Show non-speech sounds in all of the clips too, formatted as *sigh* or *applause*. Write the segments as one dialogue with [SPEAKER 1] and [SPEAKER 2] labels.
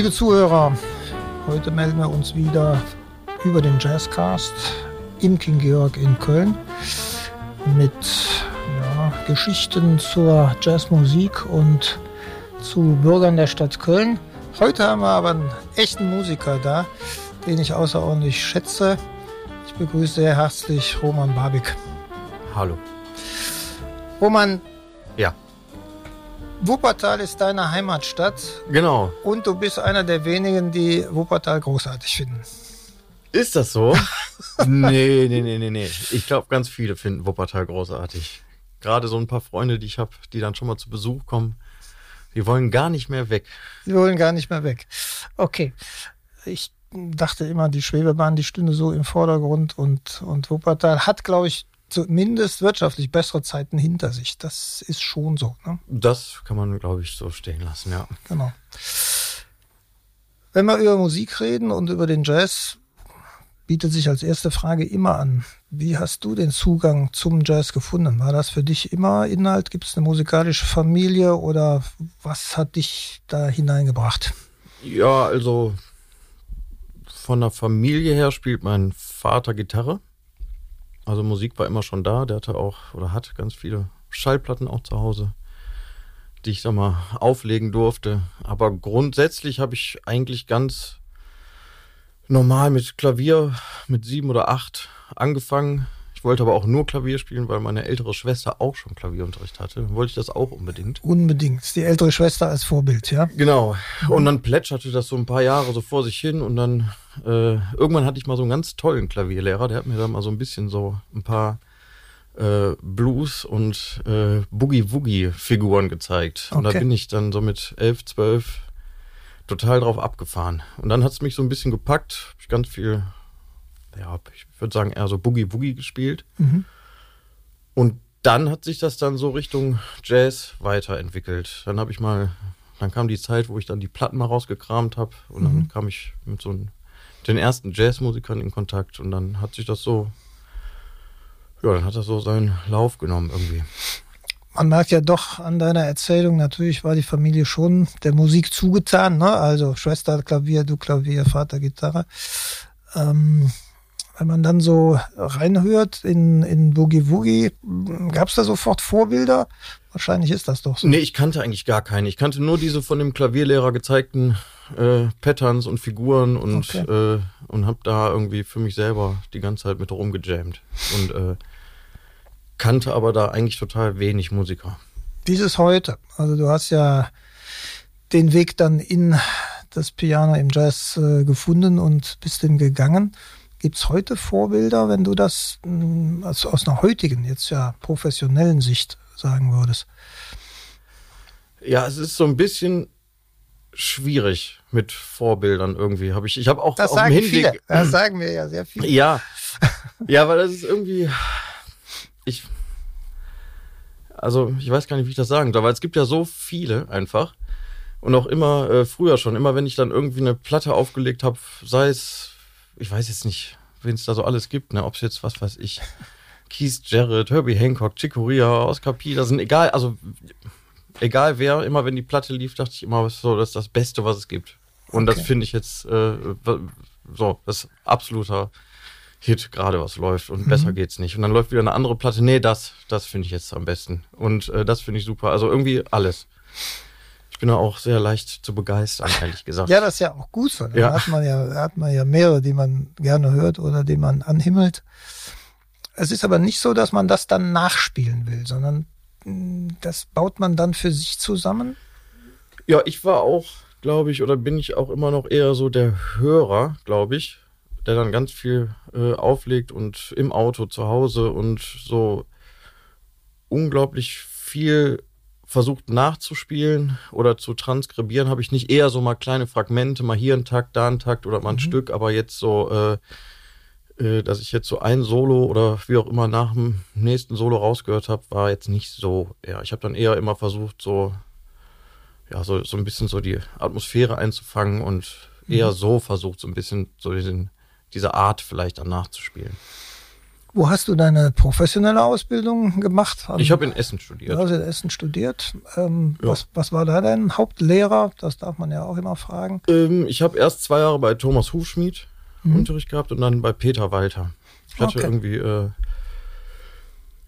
[SPEAKER 1] Liebe Zuhörer, heute melden wir uns wieder über den Jazzcast im King Georg in Köln mit ja, Geschichten zur Jazzmusik und zu Bürgern der Stadt Köln. Heute haben wir aber einen echten Musiker da, den ich außerordentlich schätze. Ich begrüße sehr herzlich Roman Babik.
[SPEAKER 2] Hallo.
[SPEAKER 1] Roman.
[SPEAKER 2] Ja.
[SPEAKER 1] Wuppertal ist deine Heimatstadt.
[SPEAKER 2] Genau.
[SPEAKER 1] Und du bist einer der wenigen, die Wuppertal großartig finden.
[SPEAKER 2] Ist das so? *laughs* nee, nee, nee, nee, nee. Ich glaube, ganz viele finden Wuppertal großartig. Gerade so ein paar Freunde, die ich habe, die dann schon mal zu Besuch kommen, die wollen gar nicht mehr weg.
[SPEAKER 1] Die wollen gar nicht mehr weg. Okay. Ich dachte immer, die Schwebebahn, die stünde so im Vordergrund und, und Wuppertal hat, glaube ich, zumindest wirtschaftlich bessere Zeiten hinter sich. Das ist schon so. Ne?
[SPEAKER 2] Das kann man, glaube ich, so stehen lassen, ja.
[SPEAKER 1] Genau. Wenn wir über Musik reden und über den Jazz, bietet sich als erste Frage immer an. Wie hast du den Zugang zum Jazz gefunden? War das für dich immer Inhalt? Gibt es eine musikalische Familie oder was hat dich da hineingebracht?
[SPEAKER 2] Ja, also von der Familie her spielt mein Vater Gitarre. Also Musik war immer schon da. Der hatte auch oder hat ganz viele Schallplatten auch zu Hause, die ich da mal auflegen durfte. Aber grundsätzlich habe ich eigentlich ganz normal mit Klavier mit sieben oder acht angefangen. Ich wollte aber auch nur Klavier spielen, weil meine ältere Schwester auch schon Klavierunterricht hatte. Dann wollte ich das auch unbedingt.
[SPEAKER 1] Unbedingt. Die ältere Schwester als Vorbild, ja?
[SPEAKER 2] Genau. Und dann plätscherte das so ein paar Jahre so vor sich hin und dann äh, irgendwann hatte ich mal so einen ganz tollen Klavierlehrer, der hat mir dann mal so ein bisschen so ein paar äh, Blues und äh, Boogie-Woogie-Figuren gezeigt. Okay. Und da bin ich dann so mit elf, zwölf total drauf abgefahren. Und dann hat es mich so ein bisschen gepackt. Hab ich ganz viel, ja, ich würde sagen, eher so Boogie-Woogie gespielt. Mhm. Und dann hat sich das dann so Richtung Jazz weiterentwickelt. Dann habe ich mal, dann kam die Zeit, wo ich dann die Platten mal rausgekramt habe. Und dann mhm. kam ich mit so den ersten Jazzmusikern in Kontakt. Und dann hat sich das so, ja, dann hat das so seinen Lauf genommen irgendwie
[SPEAKER 1] man merkt ja doch an deiner Erzählung, natürlich war die Familie schon der Musik zugetan, ne? Also Schwester Klavier, du Klavier, Vater Gitarre. Ähm, wenn man dann so reinhört in, in Boogie Woogie, gab es da sofort Vorbilder? Wahrscheinlich ist das doch so.
[SPEAKER 2] Nee, ich kannte eigentlich gar keine. Ich kannte nur diese von dem Klavierlehrer gezeigten äh, Patterns und Figuren und, okay. äh, und habe da irgendwie für mich selber die ganze Zeit mit rumgejammt. Und äh, kannte aber da eigentlich total wenig Musiker.
[SPEAKER 1] Wie ist es heute? Also du hast ja den Weg dann in das Piano im Jazz äh, gefunden und bist den gegangen. Gibt es heute Vorbilder, wenn du das also aus einer heutigen, jetzt ja professionellen Sicht sagen würdest?
[SPEAKER 2] Ja, es ist so ein bisschen schwierig mit Vorbildern irgendwie. Habe ich, ich habe auch
[SPEAKER 1] das
[SPEAKER 2] auf
[SPEAKER 1] sagen Hinweg, viele. Das sagen wir ja sehr viele.
[SPEAKER 2] Ja, ja, weil das ist irgendwie ich, also ich weiß gar nicht, wie ich das sagen soll, weil es gibt ja so viele einfach. Und auch immer äh, früher schon, immer wenn ich dann irgendwie eine Platte aufgelegt habe, sei es, ich weiß jetzt nicht, wen es da so alles gibt, ne, ob es jetzt, was weiß ich, Keith Jarrett, Herbie Hancock, Chicoria, Oscar P, das sind egal, also egal wer, immer wenn die Platte lief, dachte ich immer, so, das ist das Beste, was es gibt. Und okay. das finde ich jetzt äh, so, das ist absoluter Hit gerade was läuft und mhm. besser geht's nicht. Und dann läuft wieder eine andere Platte. Nee, das, das finde ich jetzt am besten. Und äh, das finde ich super. Also irgendwie alles. Bin da auch sehr leicht zu begeistern, ehrlich gesagt.
[SPEAKER 1] Ja, das ist ja auch gut so. Da ja. hat man ja, hat man ja mehrere, die man gerne hört oder die man anhimmelt. Es ist aber nicht so, dass man das dann nachspielen will, sondern hm, das baut man dann für sich zusammen.
[SPEAKER 2] Ja, ich war auch, glaube ich, oder bin ich auch immer noch eher so der Hörer, glaube ich der dann ganz viel äh, auflegt und im Auto zu Hause und so unglaublich viel versucht nachzuspielen oder zu transkribieren, habe ich nicht eher so mal kleine Fragmente, mal hier ein Takt, da ein Takt oder mal ein mhm. Stück, aber jetzt so, äh, äh, dass ich jetzt so ein Solo oder wie auch immer nach dem nächsten Solo rausgehört habe, war jetzt nicht so. Ja, ich habe dann eher immer versucht, so ja, so, so ein bisschen so die Atmosphäre einzufangen und eher mhm. so versucht, so ein bisschen so diesen diese Art vielleicht dann nachzuspielen.
[SPEAKER 1] Wo hast du deine professionelle Ausbildung gemacht?
[SPEAKER 2] Ich habe in Essen studiert.
[SPEAKER 1] Du hast in Essen studiert. Ähm,
[SPEAKER 2] Ja.
[SPEAKER 1] was, was war da dein Hauptlehrer? Das darf man ja auch immer fragen.
[SPEAKER 2] Ähm, ich habe erst zwei Jahre bei Thomas Hufschmied
[SPEAKER 1] Mhm.
[SPEAKER 2] Unterricht gehabt und dann bei Peter Walter. Ich hatte
[SPEAKER 1] Okay.
[SPEAKER 2] irgendwie, äh,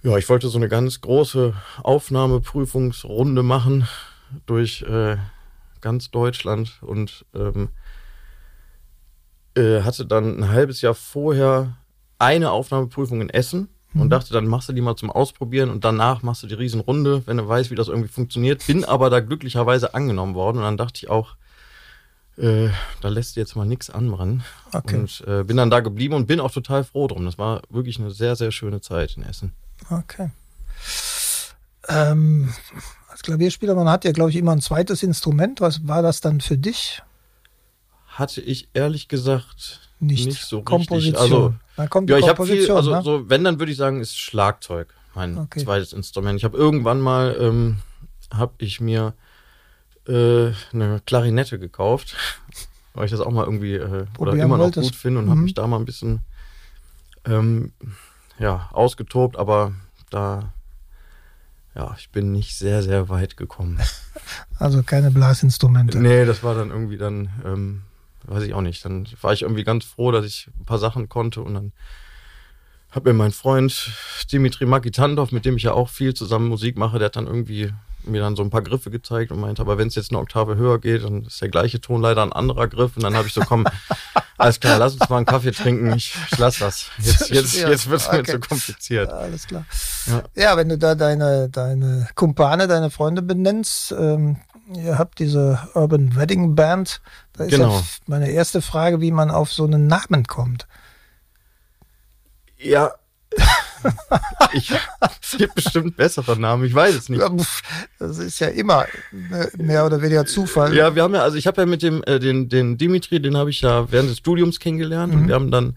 [SPEAKER 2] ja, ich wollte so eine ganz große Aufnahmeprüfungsrunde machen durch äh, ganz Deutschland und ähm, äh, hatte dann ein halbes Jahr vorher eine Aufnahmeprüfung in Essen und dachte, dann machst du die mal zum Ausprobieren und danach machst du die Riesenrunde, wenn du weißt, wie das irgendwie funktioniert. Bin aber da glücklicherweise angenommen worden und dann dachte ich auch, äh, da lässt du jetzt mal nichts anbrennen.
[SPEAKER 1] Okay.
[SPEAKER 2] Und äh, bin dann da geblieben und bin auch total froh drum. Das war wirklich eine sehr, sehr schöne Zeit in Essen.
[SPEAKER 1] Okay. Ähm, als Klavierspieler, man hat ja, glaube ich, immer ein zweites Instrument. Was war das dann für dich?
[SPEAKER 2] Hatte ich ehrlich gesagt
[SPEAKER 1] Nicht,
[SPEAKER 2] nicht, so richtig.
[SPEAKER 1] Komposition.
[SPEAKER 2] Also,
[SPEAKER 1] dann kommt die
[SPEAKER 2] ja, ich habe viel, also
[SPEAKER 1] ne?
[SPEAKER 2] so, wenn, dann würde ich sagen, ist Schlagzeug mein
[SPEAKER 1] Okay.
[SPEAKER 2] zweites Instrument. Ich habe irgendwann mal, ähm, habe ich mir äh, eine Klarinette gekauft, *laughs* weil ich das auch mal irgendwie äh, oder immer noch
[SPEAKER 1] wolltest.
[SPEAKER 2] gut finde und habe
[SPEAKER 1] Mhm.
[SPEAKER 2] mich da mal ein bisschen ähm, ja, ausgetobt, aber da ja, ich bin nicht sehr, sehr weit gekommen. *laughs*
[SPEAKER 1] Also keine Blasinstrumente.
[SPEAKER 2] Nee, das war dann irgendwie dann, ähm, weiß ich auch nicht. Dann war ich irgendwie ganz froh, dass ich ein paar Sachen konnte und dann hat mir mein Freund Dimitri Makitandov, mit dem ich ja auch viel zusammen Musik mache, der hat dann irgendwie mir dann so ein paar Griffe gezeigt und meinte, aber wenn es jetzt eine Oktave höher geht, dann ist der gleiche Ton leider ein anderer Griff. Und dann habe ich so, komm, *laughs* alles klar, lass uns mal einen Kaffee trinken. Ich, ich lass das. Jetzt, *laughs* jetzt, jetzt wird es mir
[SPEAKER 1] okay.
[SPEAKER 2] zu kompliziert.
[SPEAKER 1] Ja, alles klar.
[SPEAKER 2] Ja.
[SPEAKER 1] Ja, wenn du da deine, deine Kumpane, deine Freunde benennst, ähm, ihr habt diese Urban Wedding Band, da ist
[SPEAKER 2] Genau.
[SPEAKER 1] meine erste Frage, wie man auf so einen Namen kommt.
[SPEAKER 2] Ja. *laughs* ich, es gibt bestimmt bessere Namen, ich weiß es nicht.
[SPEAKER 1] Das ist ja immer äh, mehr oder weniger Zufall.
[SPEAKER 2] Ja, wir haben ja, also ich habe ja mit dem, äh, den, den Dimitri, den habe ich ja während des Studiums kennengelernt und wir haben dann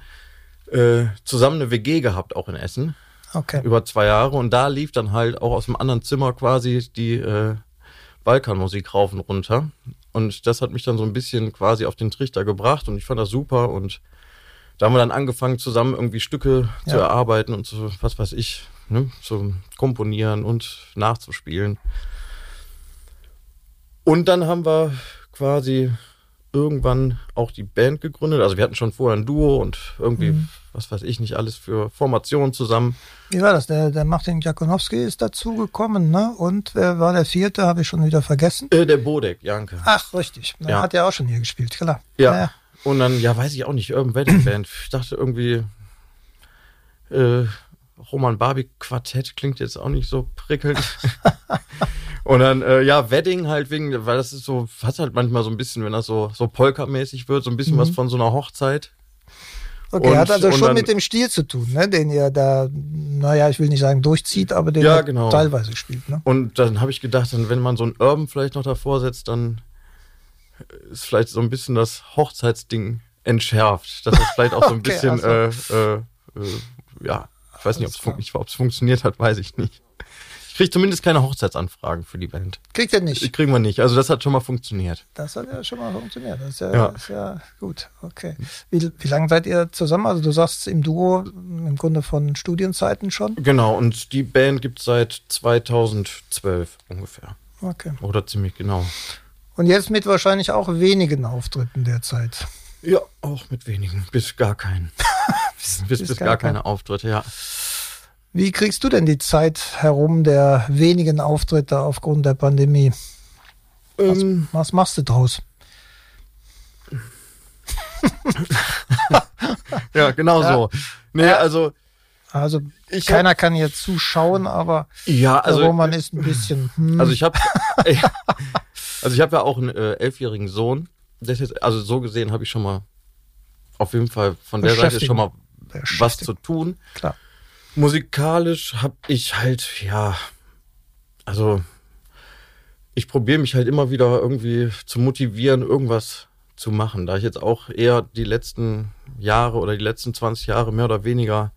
[SPEAKER 2] äh, zusammen eine WG gehabt, auch in Essen,
[SPEAKER 1] Okay.
[SPEAKER 2] über zwei Jahre und da lief dann halt auch aus dem anderen Zimmer quasi die äh, Balkanmusik rauf und runter und das hat mich dann so ein bisschen quasi auf den Trichter gebracht und ich fand das super und da haben wir dann angefangen zusammen irgendwie Stücke zu
[SPEAKER 1] Ja.
[SPEAKER 2] erarbeiten und so, was weiß ich, ne, zu komponieren und nachzuspielen. Und dann haben wir quasi irgendwann auch die Band gegründet. Also wir hatten schon vorher ein Duo und irgendwie,
[SPEAKER 1] Mhm.
[SPEAKER 2] Was weiß ich nicht, alles für Formationen zusammen.
[SPEAKER 1] Wie war das? Der, der Martin Jakonowski ist dazugekommen, ne? Und wer war der vierte? Habe ich schon wieder vergessen.
[SPEAKER 2] Äh, der Bodek, Janke.
[SPEAKER 1] Ach, richtig. Der
[SPEAKER 2] Ja.
[SPEAKER 1] hat ja auch schon hier gespielt, klar.
[SPEAKER 2] Ja.
[SPEAKER 1] ja.
[SPEAKER 2] Und dann, ja, weiß ich auch nicht, Urban Wedding Band. Ich dachte irgendwie, äh, Roman Barbie Quartett klingt jetzt auch nicht so prickelnd. *laughs* Und dann, äh, ja, Wedding halt wegen, weil das ist so, hat halt manchmal so ein bisschen, wenn das so, so Polka-mäßig wird, so ein bisschen was von so einer Hochzeit.
[SPEAKER 1] Okay,
[SPEAKER 2] Und-
[SPEAKER 1] hat also schon
[SPEAKER 2] dann-
[SPEAKER 1] mit dem Stil zu tun, ne? den ihr da, naja, ich will nicht sagen durchzieht, aber den
[SPEAKER 2] Ja, genau.
[SPEAKER 1] teilweise spielt. Ne?
[SPEAKER 2] Und dann habe ich gedacht, dann, wenn man so ein Urban vielleicht noch davor setzt, dann ist vielleicht so ein bisschen das Hochzeitsding entschärft. Dass es vielleicht auch so ein *laughs*
[SPEAKER 1] Okay,
[SPEAKER 2] bisschen,
[SPEAKER 1] also.
[SPEAKER 2] äh, äh, äh, ja, ich weiß nicht, ob es fun funktioniert hat, weiß ich nicht. Kriege zumindest keine Hochzeitsanfragen für die Band.
[SPEAKER 1] Kriegt ihr nicht.
[SPEAKER 2] Kriegen wir nicht. Also das hat schon mal funktioniert.
[SPEAKER 1] Das hat ja schon mal funktioniert. Das ist ja,
[SPEAKER 2] Ja.
[SPEAKER 1] Ist ja gut. Okay. Wie, wie lange seid ihr zusammen? Also du sagst im Duo im Grunde von Studienzeiten schon.
[SPEAKER 2] Genau, und die Band gibt es seit 2012 ungefähr.
[SPEAKER 1] Okay.
[SPEAKER 2] Oder ziemlich genau.
[SPEAKER 1] Und jetzt mit wahrscheinlich auch wenigen Auftritten derzeit.
[SPEAKER 2] Ja, auch mit wenigen. Bis gar keinen. *laughs* bis, bis, gar, keine Auftritte, ja.
[SPEAKER 1] Wie kriegst du denn die Zeit herum der wenigen Auftritte aufgrund der Pandemie? Was,
[SPEAKER 2] Ähm,
[SPEAKER 1] was machst du draus? *laughs*
[SPEAKER 2] ja, genau
[SPEAKER 1] Ja.
[SPEAKER 2] so. Nee,
[SPEAKER 1] Ja.
[SPEAKER 2] also,
[SPEAKER 1] Also
[SPEAKER 2] Ich
[SPEAKER 1] keiner kann hier zuschauen, aber
[SPEAKER 2] ja,
[SPEAKER 1] der
[SPEAKER 2] also,
[SPEAKER 1] Roman ist ein bisschen. Hm,
[SPEAKER 2] also ich habe, *laughs* also ich habe ja auch einen äh, elfjährigen Sohn. Das ist, also so gesehen habe ich schon mal auf jeden Fall von der Seite schon mal was zu tun.
[SPEAKER 1] Klar.
[SPEAKER 2] Musikalisch habe ich halt, ja, also ich probiere mich halt immer wieder irgendwie zu motivieren, irgendwas zu machen. Da ich jetzt auch eher die letzten Jahre oder die letzten 20 Jahre mehr oder weniger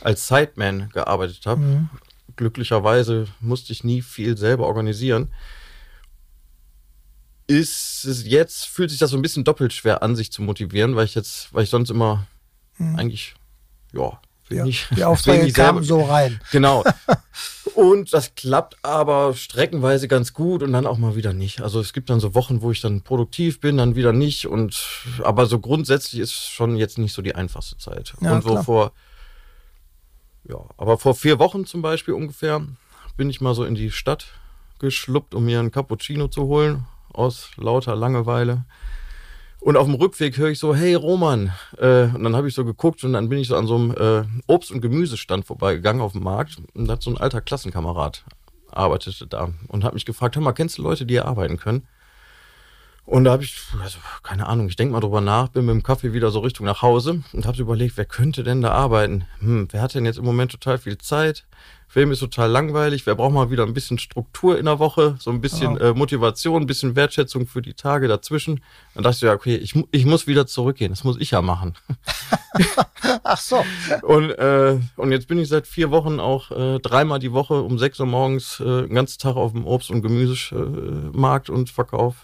[SPEAKER 2] als Sideman gearbeitet habe.
[SPEAKER 1] Mhm.
[SPEAKER 2] Glücklicherweise musste ich nie viel selber organisieren. Ist es jetzt, fühlt sich das so ein bisschen doppelt schwer an, sich zu motivieren, weil ich jetzt, weil ich sonst immer
[SPEAKER 1] Mhm.
[SPEAKER 2] eigentlich, ja,
[SPEAKER 1] Ja, die *laughs* Aufträge kamen so rein.
[SPEAKER 2] Genau. *laughs* Und das klappt aber streckenweise ganz gut und dann auch mal wieder nicht. Also es gibt dann so Wochen, wo ich dann produktiv bin, dann wieder nicht. Und aber so grundsätzlich ist schon jetzt nicht so die einfachste Zeit. Ja, und so klar. vor, ja, aber vor vier Wochen zum Beispiel ungefähr bin ich mal so in die Stadt geschluppt, um mir einen Cappuccino zu holen, aus lauter Langeweile. Und auf dem Rückweg höre ich so, hey Roman. Äh, und dann habe ich so geguckt und dann bin ich so an so einem äh, Obst- und Gemüsestand vorbeigegangen auf dem Markt. Und da hat so ein alter Klassenkamerad arbeitete da und hat mich gefragt, hör mal, kennst du Leute, die hier arbeiten können? Und da habe ich, also, keine Ahnung, ich denke mal drüber nach, bin mit dem Kaffee wieder so Richtung nach Hause und habe überlegt, wer könnte denn da arbeiten? Hm, wer hat denn jetzt im Moment total viel Zeit? Film ist total langweilig. Wer braucht mal wieder ein bisschen Struktur in der Woche, so ein bisschen oh. äh, Motivation, ein bisschen Wertschätzung für die Tage dazwischen. Dann dachte ich, ja, okay, ich, ich muss wieder zurückgehen. Das muss ich ja machen. *laughs*
[SPEAKER 1] Ach so.
[SPEAKER 2] Und, äh, und jetzt bin ich seit vier Wochen auch äh, dreimal die Woche um sechs Uhr morgens äh, den ganzen Tag auf dem Obst- und Gemüsemarkt und verkauf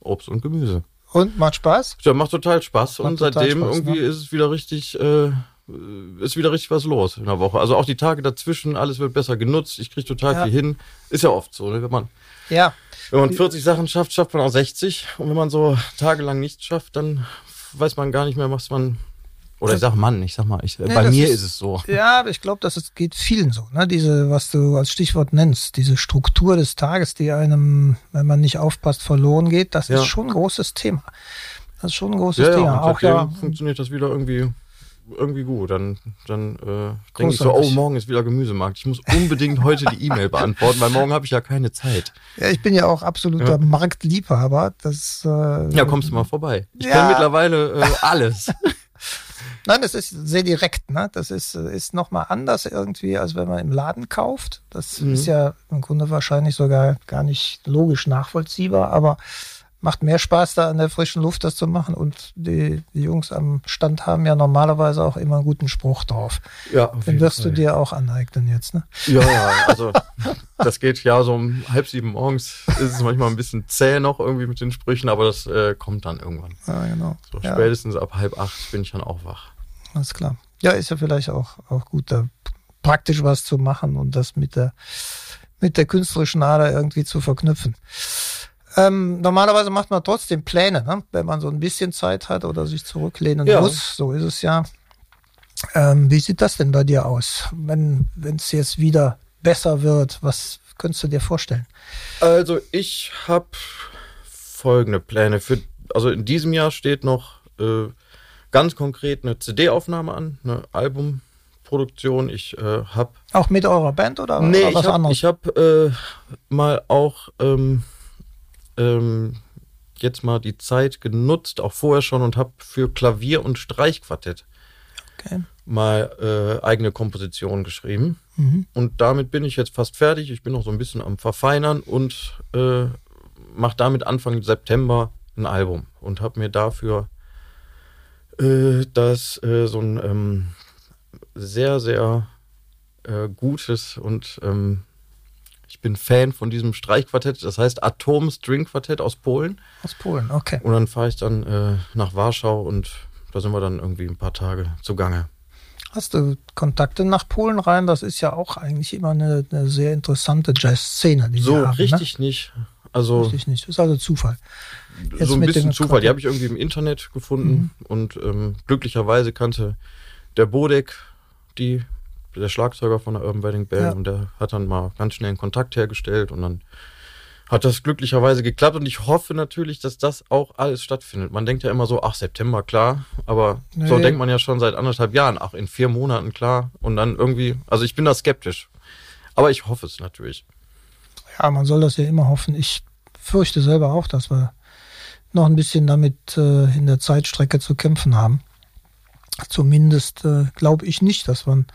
[SPEAKER 2] Obst und Gemüse.
[SPEAKER 1] Und macht Spaß?
[SPEAKER 2] Ja, macht total Spaß. Macht und seitdem Spaß, irgendwie ne? ist es wieder richtig äh, äh, ist wieder richtig was los in der Woche. Also auch die Tage dazwischen, alles wird besser genutzt. Ich kriege total ja. viel hin. Ist ja oft so, ne? wenn man
[SPEAKER 1] ja.
[SPEAKER 2] wenn man 40 Sachen schafft, schafft man auch 60. Und wenn man so tagelang nichts schafft, dann weiß man gar nicht mehr, was man oder ich sag Mann, ich sag mal, ich, nee, bei mir ist, ist, es so.
[SPEAKER 1] Ja, aber ich glaube, das geht vielen so. Ne? Diese, was du als Stichwort nennst, diese Struktur des Tages, die einem, wenn man nicht aufpasst, verloren geht, das ja. ist schon ein großes Thema. Das ist schon ein großes ja, Thema.
[SPEAKER 2] Ja, auch ja, funktioniert das wieder irgendwie irgendwie gut. Dann, dann äh, denke ich so, oh, morgen ist wieder Gemüsemarkt. Ich muss unbedingt heute die E-Mail beantworten, weil morgen habe ich ja keine Zeit.
[SPEAKER 1] Ja, ich bin ja auch absoluter ja. Marktliebhaber. Das, äh,
[SPEAKER 2] ja, kommst du mal vorbei. Ich ja. kenne mittlerweile äh, alles. *laughs*
[SPEAKER 1] Nein, das ist sehr direkt. Ne? Das ist, ist nochmal anders irgendwie, als wenn man im Laden kauft. Das mhm. ist ja im Grunde wahrscheinlich sogar gar nicht logisch nachvollziehbar, aber macht mehr Spaß, da an der frischen Luft das zu machen. Und die, die Jungs am Stand haben ja normalerweise auch immer einen guten Spruch drauf. Ja, Den wirst Fall. du dir auch aneignen jetzt, ne?
[SPEAKER 2] Ja, ja, also *laughs* das geht ja so um halb sieben morgens. Ist es manchmal ein bisschen zäh noch irgendwie mit den Sprüchen, aber das äh, kommt dann irgendwann.
[SPEAKER 1] Ja, genau.
[SPEAKER 2] So ja. spätestens ab halb acht bin ich dann auch wach.
[SPEAKER 1] Alles klar. Ja, ist ja vielleicht auch, auch gut, da praktisch was zu machen und das mit der, mit der künstlerischen Ader irgendwie zu verknüpfen. Ähm, normalerweise macht man trotzdem Pläne, ne? wenn man so ein bisschen Zeit hat oder sich zurücklehnen ja. muss. So ist es ja. Ähm, wie sieht das denn bei dir aus, wenn es jetzt wieder besser wird? Was könntest du dir vorstellen?
[SPEAKER 2] Also ich habe folgende Pläne. Für, also in diesem Jahr steht noch äh, ganz konkret eine CD-Aufnahme an, eine Albumproduktion. Ich äh, habe
[SPEAKER 1] auch mit eurer Band oder
[SPEAKER 2] nee, was ich hab, anderes? Ich habe äh, mal auch ähm, ähm, jetzt mal die Zeit genutzt, auch vorher schon, und habe für Klavier und Streichquartett okay. mal äh, eigene Kompositionen geschrieben. Mhm. Und damit bin ich jetzt fast fertig. Ich bin noch so ein bisschen am Verfeinern und äh, mache damit Anfang September ein Album und habe mir dafür äh, das äh, so ein ähm, sehr, sehr äh, gutes und ähm, ich bin Fan von diesem Streichquartett, das heißt Atom String Quartett aus Polen.
[SPEAKER 1] Aus Polen, okay.
[SPEAKER 2] Und dann fahre ich dann äh, nach Warschau und da sind wir dann irgendwie ein paar Tage zugange.
[SPEAKER 1] Hast du Kontakte nach Polen rein? Das ist ja auch eigentlich immer eine, eine sehr interessante Jazz-Szene.
[SPEAKER 2] So haben, ne? richtig ne? nicht. Also
[SPEAKER 1] richtig nicht. Das ist also Zufall.
[SPEAKER 2] Jetzt so ein bisschen Zufall. Die habe ich irgendwie im Internet gefunden mhm. und ähm, glücklicherweise kannte der Bodek die der Schlagzeuger von der Urban Wedding Band ja. und der hat dann mal ganz schnell einen Kontakt hergestellt und dann hat das glücklicherweise geklappt und ich hoffe natürlich, dass das auch alles stattfindet. Man denkt ja immer so, ach, September, klar, aber nee. so denkt man ja schon seit anderthalb Jahren, ach, in vier Monaten, klar. Und dann irgendwie, also ich bin da skeptisch. Aber ich hoffe es natürlich.
[SPEAKER 1] Ja, man soll das ja immer hoffen. Ich fürchte selber auch, dass wir noch ein bisschen damit äh, in der Zeitstrecke zu kämpfen haben. Zumindest äh, glaube ich nicht, dass man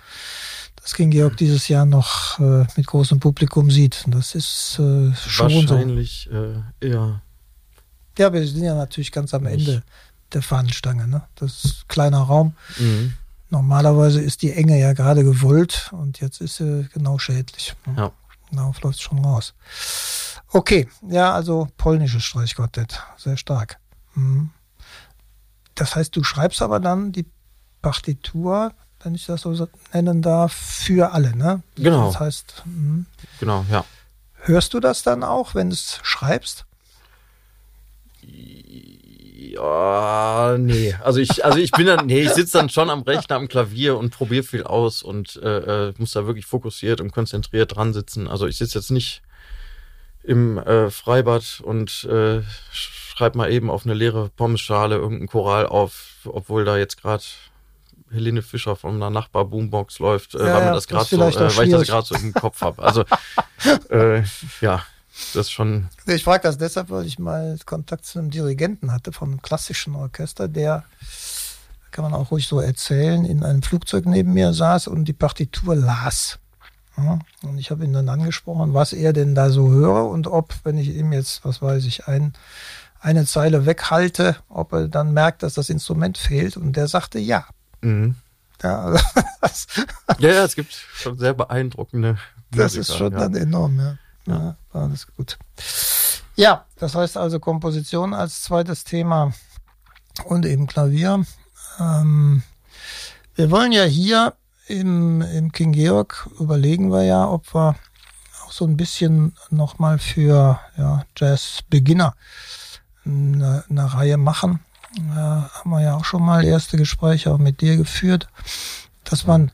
[SPEAKER 1] das King Georg dieses Jahr noch äh, mit großem Publikum sieht. Das ist äh, schon
[SPEAKER 2] Wahrscheinlich, so. äh, eher.
[SPEAKER 1] Ja, wir sind ja natürlich ganz am nicht. Ende der Fahnenstange. Ne? Das ist kleiner Raum. Mhm. Normalerweise ist die Enge ja gerade gewollt und jetzt ist sie genau schädlich. Ne? Ja. Darauf läuft es schon raus. Okay, ja, also polnisches Streichquartett. Sehr stark. Mhm. Das heißt, du schreibst aber dann die Partitur wenn ich das so nennen darf, für alle, ne?
[SPEAKER 2] Genau.
[SPEAKER 1] Das heißt, mh.
[SPEAKER 2] Genau, ja.
[SPEAKER 1] hörst du das dann auch, wenn du es schreibst?
[SPEAKER 2] Ja, nee. Also ich, also ich bin dann, nee, ich sitze dann schon am Rechner, am Klavier und probiere viel aus und äh, äh, muss da wirklich fokussiert und konzentriert dran sitzen. Also ich sitze jetzt nicht im äh, Freibad und äh, schreib mal eben auf eine leere Pommesschale irgendeinen Choral auf, obwohl da jetzt gerade Helene Fischer von einer Nachbar Boombox läuft, äh,
[SPEAKER 1] Ja,
[SPEAKER 2] weil, das
[SPEAKER 1] das
[SPEAKER 2] so, äh, weil ich das gerade so im Kopf habe. Also *laughs* äh, ja, das ist schon
[SPEAKER 1] Ich frage das deshalb, weil ich mal Kontakt zu einem Dirigenten hatte vom klassischen Orchester, der, kann man auch ruhig so erzählen, in einem Flugzeug neben mir saß und die Partitur las. Ja, und ich habe ihn dann angesprochen, was er denn da so höre und ob, wenn ich ihm jetzt, was weiß ich, ein, eine Zeile weghalte, ob er dann merkt, dass das Instrument fehlt. Und der sagte ja.
[SPEAKER 2] Mhm.
[SPEAKER 1] Ja, also *laughs* das,
[SPEAKER 2] Ja, ja, es gibt schon sehr beeindruckende
[SPEAKER 1] Das
[SPEAKER 2] Musiker,
[SPEAKER 1] ist schon
[SPEAKER 2] ja.
[SPEAKER 1] dann enorm, ja. Ja, alles gut. Ja, das heißt also Komposition als zweites Thema und eben Klavier. Ähm, wir wollen ja hier im, im King Georg überlegen wir ja, ob wir auch so ein bisschen nochmal für ja, Jazz-Beginner eine, eine Reihe machen. Äh, haben wir ja auch schon mal erste Gespräche auch mit dir geführt, dass man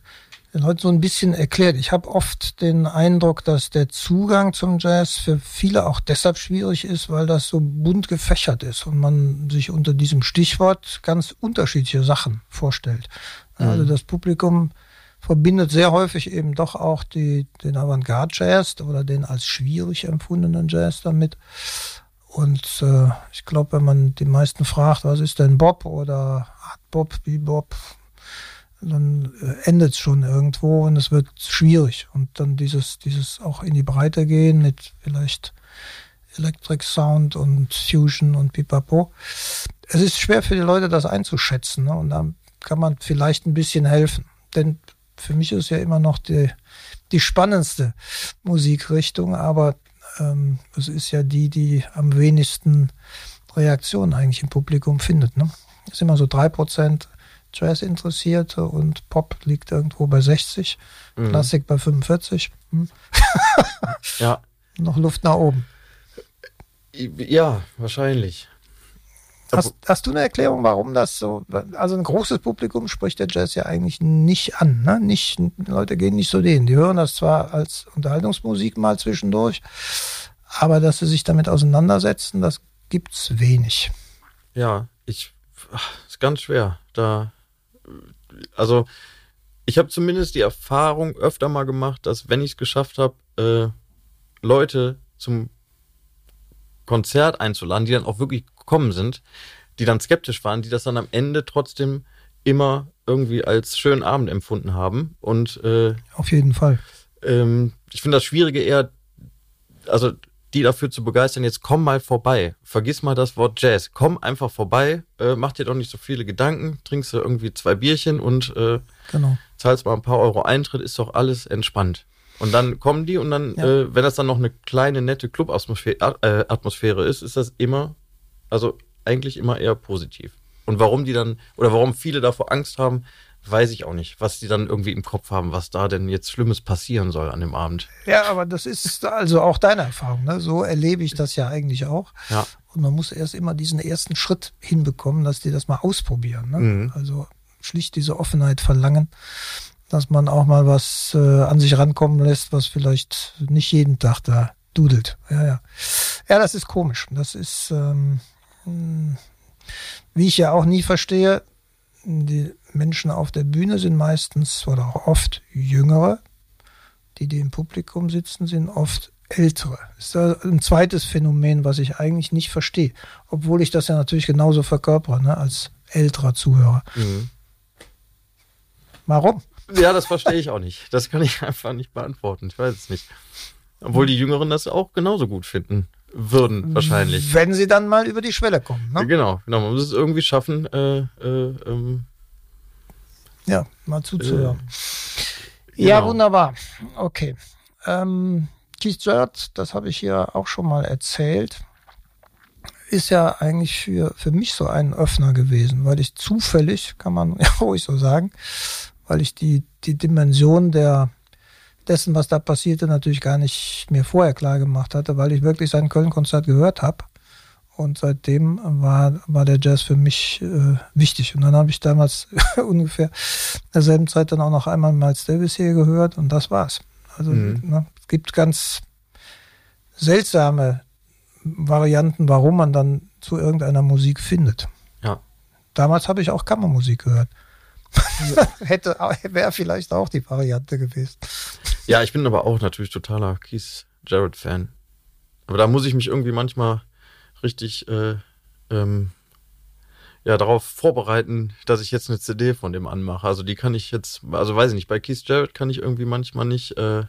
[SPEAKER 1] den Leuten so ein bisschen erklärt. Ich habe oft den Eindruck, dass der Zugang zum Jazz für viele auch deshalb schwierig ist, weil das so bunt gefächert ist und man sich unter diesem Stichwort ganz unterschiedliche Sachen vorstellt. Also das Publikum verbindet sehr häufig eben doch auch die, den Avantgarde-Jazz oder den als schwierig empfundenen Jazz damit. Und äh, ich glaube, wenn man die meisten fragt, was ist denn Bob oder Art Bob, Bebop, dann äh, endet es schon irgendwo und es wird schwierig. Und dann dieses, dieses auch in die Breite gehen mit vielleicht Electric Sound und Fusion und Pipapo. Es ist schwer für die Leute, das einzuschätzen. Ne? Und da kann man vielleicht ein bisschen helfen. Denn für mich ist ja immer noch die, die spannendste Musikrichtung, aber ähm, es ist ja die, die am wenigsten Reaktionen eigentlich im Publikum findet. Ne? Es ist immer so drei Prozent Jazz-Interessierte und Pop liegt irgendwo bei 60,
[SPEAKER 2] Mhm.
[SPEAKER 1] Klassik bei 45. Hm. *laughs*
[SPEAKER 2] Ja,
[SPEAKER 1] Noch Luft nach oben.
[SPEAKER 2] ja, wahrscheinlich.
[SPEAKER 1] Hast, hast du eine Erklärung, warum das so, also ein großes Publikum spricht der Jazz ja eigentlich nicht an, ne? Nicht, Leute gehen nicht so denen. Die hören das zwar als Unterhaltungsmusik mal zwischendurch, aber dass sie sich damit auseinandersetzen, das gibt's wenig.
[SPEAKER 2] Ja, ich ist ganz schwer. Da also ich habe zumindest die Erfahrung öfter mal gemacht, dass wenn ich es geschafft habe, äh, Leute zum Konzert einzuladen, die dann auch wirklich gekommen sind, die dann skeptisch waren, die das dann am Ende trotzdem immer irgendwie als schönen Abend empfunden haben. Und äh,
[SPEAKER 1] Auf jeden Fall.
[SPEAKER 2] ähm, ich finde das Schwierige eher, also die dafür zu begeistern, jetzt komm mal vorbei. Vergiss mal das Wort Jazz. Komm einfach vorbei, äh, mach dir doch nicht so viele Gedanken, trinkst du irgendwie zwei Bierchen und äh,
[SPEAKER 1] Genau.
[SPEAKER 2] zahlst mal ein paar Euro Eintritt, ist doch alles entspannt. Und dann kommen die und dann,
[SPEAKER 1] Ja.
[SPEAKER 2] äh, wenn das dann noch eine kleine, nette Club-Atmosphäre äh, ist, ist das immer, also eigentlich immer eher positiv. Und warum die dann, oder warum viele davor Angst haben, weiß ich auch nicht, was die dann irgendwie im Kopf haben, was da denn jetzt Schlimmes passieren soll an dem Abend.
[SPEAKER 1] Ja, aber das ist also auch deine Erfahrung. Ne? So erlebe ich das ja eigentlich auch.
[SPEAKER 2] Ja.
[SPEAKER 1] Und man muss erst immer diesen ersten Schritt hinbekommen, dass die das mal ausprobieren. Ne?
[SPEAKER 2] Mhm.
[SPEAKER 1] Also schlicht diese Offenheit verlangen, dass man auch mal was äh, an sich rankommen lässt, was vielleicht nicht jeden Tag da dudelt. Ja, ja. Ja, das ist komisch. Das ist, ähm, wie ich ja auch nie verstehe, die Menschen auf der Bühne sind meistens oder auch oft jüngere, die, die im Publikum sitzen, sind oft ältere. Das ist da ein zweites Phänomen, was ich eigentlich nicht verstehe, obwohl ich das ja natürlich genauso verkörpere, ne, als älterer Zuhörer.
[SPEAKER 2] Mhm.
[SPEAKER 1] Warum?
[SPEAKER 2] Ja, das verstehe ich auch nicht. Das kann ich *laughs* einfach nicht beantworten. Ich weiß es nicht. Obwohl die Jüngeren das auch genauso gut finden würden, wahrscheinlich.
[SPEAKER 1] Wenn sie dann mal über die Schwelle kommen. Ne?
[SPEAKER 2] Genau, genau. Man muss es irgendwie schaffen, äh, äh, ähm,
[SPEAKER 1] Ja, mal zuzuhören. Ja,
[SPEAKER 2] genau.
[SPEAKER 1] wunderbar. Okay. Ähm, Keith Jarrett, das habe ich hier auch schon mal erzählt, ist ja eigentlich für, für mich so ein Öffner gewesen, weil ich zufällig, kann man ja *laughs* ruhig so sagen, weil ich die, die Dimension der, dessen, was da passierte, natürlich gar nicht mir vorher klar gemacht hatte, weil ich wirklich sein Köln-Konzert gehört habe. Und seitdem war, war der Jazz für mich äh, wichtig. Und dann habe ich damals *laughs* ungefähr derselben Zeit dann auch noch einmal Miles Davis hier gehört und das war's. Also mhm. ne, es gibt ganz seltsame Varianten, warum man dann zu irgendeiner Musik findet.
[SPEAKER 2] Ja.
[SPEAKER 1] Damals habe ich auch Kammermusik gehört. *laughs* Hätte, wäre vielleicht auch die Variante gewesen.
[SPEAKER 2] Ja, ich bin aber auch natürlich totaler Keith Jarrett-Fan. Aber da muss ich mich irgendwie manchmal richtig äh, ähm, ja, darauf vorbereiten, dass ich jetzt eine CD von dem anmache. Also die kann ich jetzt, also weiß ich nicht, bei Keith Jarrett kann ich irgendwie manchmal nicht, äh,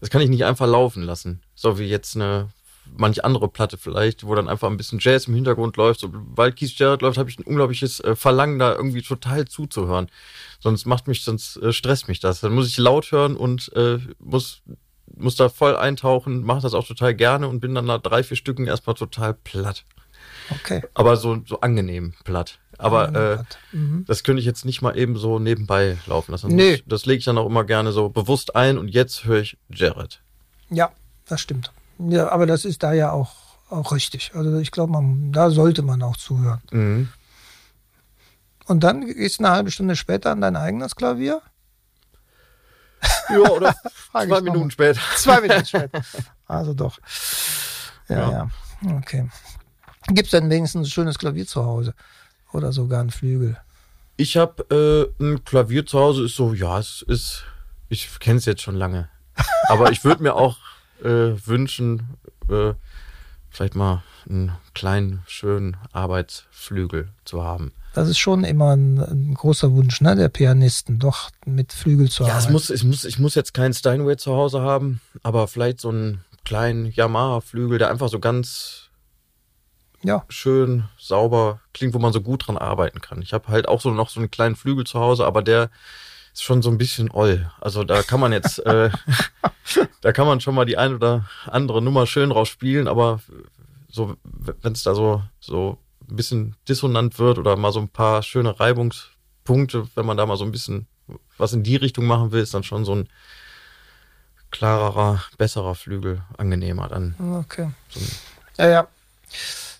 [SPEAKER 2] das kann ich nicht einfach laufen lassen. So wie jetzt eine manche andere Platte vielleicht, wo dann einfach ein bisschen Jazz im Hintergrund läuft. Sobald Keith Jarrett läuft, habe ich ein unglaubliches äh, Verlangen, da irgendwie total zuzuhören. Sonst macht mich, sonst äh, stresst mich das. Dann muss ich laut hören und äh, muss muss da voll eintauchen, mache das auch total gerne und bin dann nach drei, vier Stücken erstmal total platt.
[SPEAKER 1] Okay.
[SPEAKER 2] Aber so, so angenehm platt. Aber äh, mhm. das könnte ich jetzt nicht mal eben so nebenbei laufen lassen.
[SPEAKER 1] Nee.
[SPEAKER 2] Das, das lege ich dann auch immer gerne so bewusst ein und jetzt höre ich Jared.
[SPEAKER 1] Ja, das stimmt. Ja, aber das ist da ja auch, auch richtig. Also ich glaube, da sollte man auch zuhören.
[SPEAKER 2] Mhm.
[SPEAKER 1] Und dann gehst du eine halbe Stunde später an dein eigenes Klavier?
[SPEAKER 2] Ja, oder *laughs* zwei Minuten später.
[SPEAKER 1] Zwei Minuten später. Also doch. Ja, ja. ja. Okay. Gibt es denn wenigstens ein schönes Klavier zu Hause? Oder sogar einen Flügel?
[SPEAKER 2] Ich habe äh, ein Klavier zu Hause, ist so, ja, es ist, ich kenne es jetzt schon lange. Aber ich würde mir auch wünschen, äh, vielleicht mal einen kleinen, schönen Arbeitsflügel zu haben.
[SPEAKER 1] Das ist schon immer ein, ein, großer Wunsch, ne, der Pianisten, doch mit Flügel zu
[SPEAKER 2] ja,
[SPEAKER 1] arbeiten.
[SPEAKER 2] Ja, muss, ich, muss, ich muss jetzt keinen Steinway zu Hause haben, aber vielleicht so einen kleinen Yamaha-Flügel, der einfach so ganz
[SPEAKER 1] ja.
[SPEAKER 2] schön sauber klingt, wo man so gut dran arbeiten kann. Ich habe halt auch so noch so einen kleinen Flügel zu Hause, aber der ist schon so ein bisschen oll. Also da kann man jetzt, äh, *laughs* da kann man schon mal die ein oder andere Nummer schön draus spielen, aber so, wenn es da so, so ein bisschen dissonant wird oder mal so ein paar schöne Reibungspunkte, wenn man da mal so ein bisschen was in die Richtung machen will, ist dann schon so ein klarerer, besserer Flügel angenehmer dann.
[SPEAKER 1] Okay. So ja, ja.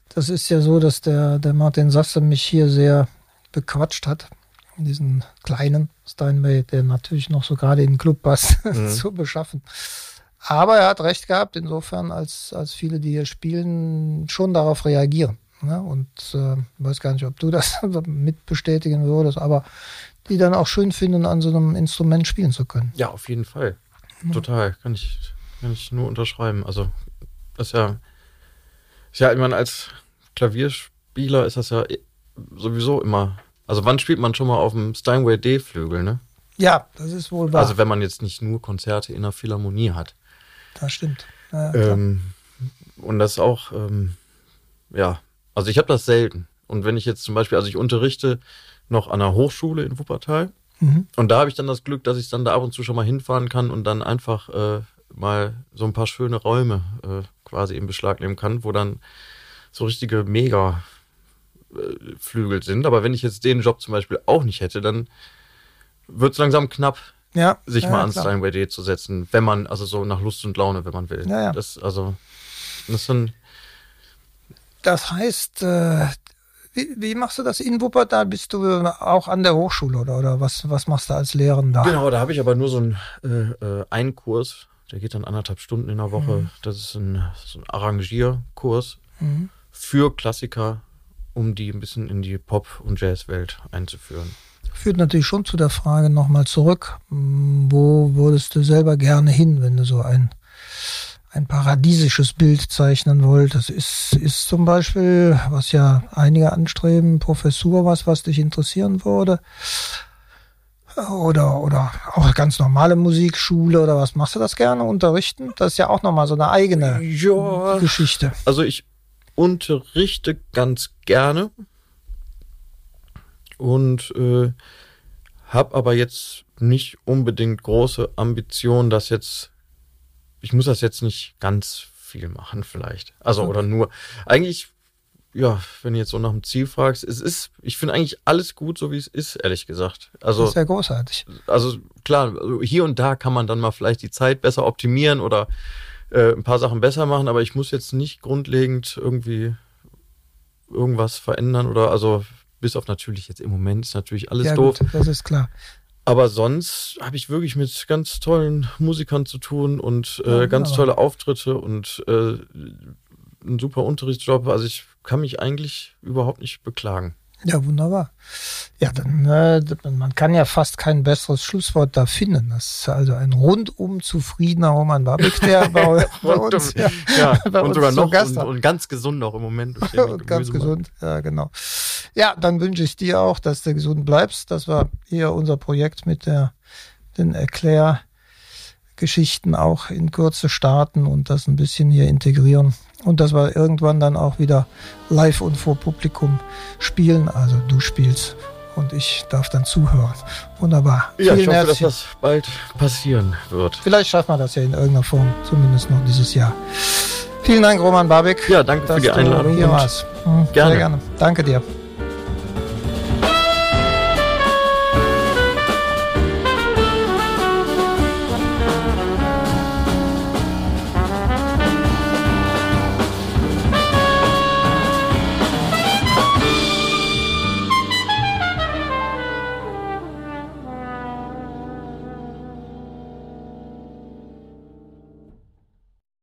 [SPEAKER 1] Das ist ja so, dass der, der Martin Sasse mich hier sehr bequatscht hat, diesen kleinen Steinway, der natürlich noch so gerade in den Club passt, *laughs* mhm. zu beschaffen. Aber er hat recht gehabt, insofern, als, als viele, die hier spielen, schon darauf reagieren. Ne? Und äh, weiß gar nicht, ob du das *laughs* mitbestätigen würdest, aber die dann auch schön finden, an so einem Instrument spielen zu können.
[SPEAKER 2] Ja, auf jeden Fall. Ja. Total. Kann ich, kann ich nur unterschreiben. Also, das ist ja, ist ja, ich meine, als Klavierspieler ist das ja sowieso immer. Also, wann spielt man schon mal auf dem Steinway D-Flügel, ne?
[SPEAKER 1] Ja, das ist wohl wahr.
[SPEAKER 2] Also, wenn man jetzt nicht nur Konzerte in der Philharmonie hat.
[SPEAKER 1] Das stimmt.
[SPEAKER 2] Ja, ähm, und das auch, ähm, ja, also ich habe das selten. Und wenn ich jetzt zum Beispiel, also ich unterrichte noch an einer Hochschule in Wuppertal. Mhm. Und da habe ich dann das Glück, dass ich dann da ab und zu schon mal hinfahren kann und dann einfach äh, mal so ein paar schöne Räume äh, quasi in Beschlag nehmen kann, wo dann so richtige Mega-Flügel äh, sind. Aber wenn ich jetzt den Job zum Beispiel auch nicht hätte, dann wird es langsam knapp,
[SPEAKER 1] ja,
[SPEAKER 2] sich
[SPEAKER 1] ja,
[SPEAKER 2] mal ans Steinway D zu setzen, wenn man, also so nach Lust und Laune, wenn man will.
[SPEAKER 1] Ja, ja.
[SPEAKER 2] Das, also, das dann
[SPEAKER 1] das heißt, äh, wie, wie, machst du das in Wuppertal? Bist du auch an der Hochschule oder, oder was, was machst du als Lehrender?
[SPEAKER 2] Genau, da habe ich aber nur so einen, äh, äh, einen Kurs, der geht dann anderthalb Stunden in der Woche. Mhm. Das ist ein, so ein Arrangierkurs mhm. für Klassiker, um die ein bisschen in die Pop- und Jazzwelt einzuführen.
[SPEAKER 1] Führt natürlich schon zu der Frage nochmal zurück, wo würdest du selber gerne hin, wenn du so ein ein paradiesisches Bild zeichnen wollt. Das ist, ist zum Beispiel, was ja einige anstreben, Professur, was, was dich interessieren würde. Oder, oder auch ganz normale Musikschule oder was machst du das gerne unterrichten? Das ist ja auch nochmal so eine eigene ja, Geschichte.
[SPEAKER 2] Also ich unterrichte ganz gerne und äh, habe aber jetzt nicht unbedingt große Ambitionen, das jetzt ich muss das jetzt nicht ganz viel machen, vielleicht. Also, okay. oder nur. Eigentlich, ja, wenn du jetzt so nach dem Ziel fragst, es ist, ich finde eigentlich alles gut, so wie es ist, ehrlich gesagt. Also,
[SPEAKER 1] das ist ja großartig.
[SPEAKER 2] Also klar, also hier und da kann man dann mal vielleicht die Zeit besser optimieren oder äh, ein paar Sachen besser machen, aber ich muss jetzt nicht grundlegend irgendwie irgendwas verändern oder also bis auf natürlich jetzt im Moment ist natürlich alles ja, doof. Gut,
[SPEAKER 1] das ist klar.
[SPEAKER 2] Aber sonst habe ich wirklich mit ganz tollen Musikern zu tun und äh, ja, ganz tolle Auftritte und äh, einen super Unterrichtsjob. Also ich kann mich eigentlich überhaupt nicht beklagen.
[SPEAKER 1] Ja, wunderbar. Ja, dann, äh, man kann ja fast kein besseres Schlusswort da finden. Das ist also ein rundum zufriedener Roman Babik, der bei, *laughs* bei uns,
[SPEAKER 2] ja, ja *laughs* bei und uns sogar noch und, und, ganz gesund noch im Moment.
[SPEAKER 1] und *laughs* ganz gesund, ja, genau. Ja, dann wünsche ich dir auch, dass du gesund bleibst. Das war hier unser Projekt mit der, den Erklär, Geschichten auch in Kürze starten und das ein bisschen hier integrieren. Und dass wir irgendwann dann auch wieder live und vor Publikum spielen. Also du spielst und ich darf dann zuhören. Wunderbar.
[SPEAKER 2] Ja, Vielen ich hoffe, dass das bald passieren wird.
[SPEAKER 1] Vielleicht schaffen wir das ja in irgendeiner Form, zumindest noch dieses Jahr. Vielen Dank, Roman Babik.
[SPEAKER 2] Ja, danke für die Einladung.
[SPEAKER 1] Hier warst. Hm, gerne. Sehr gerne. Danke dir.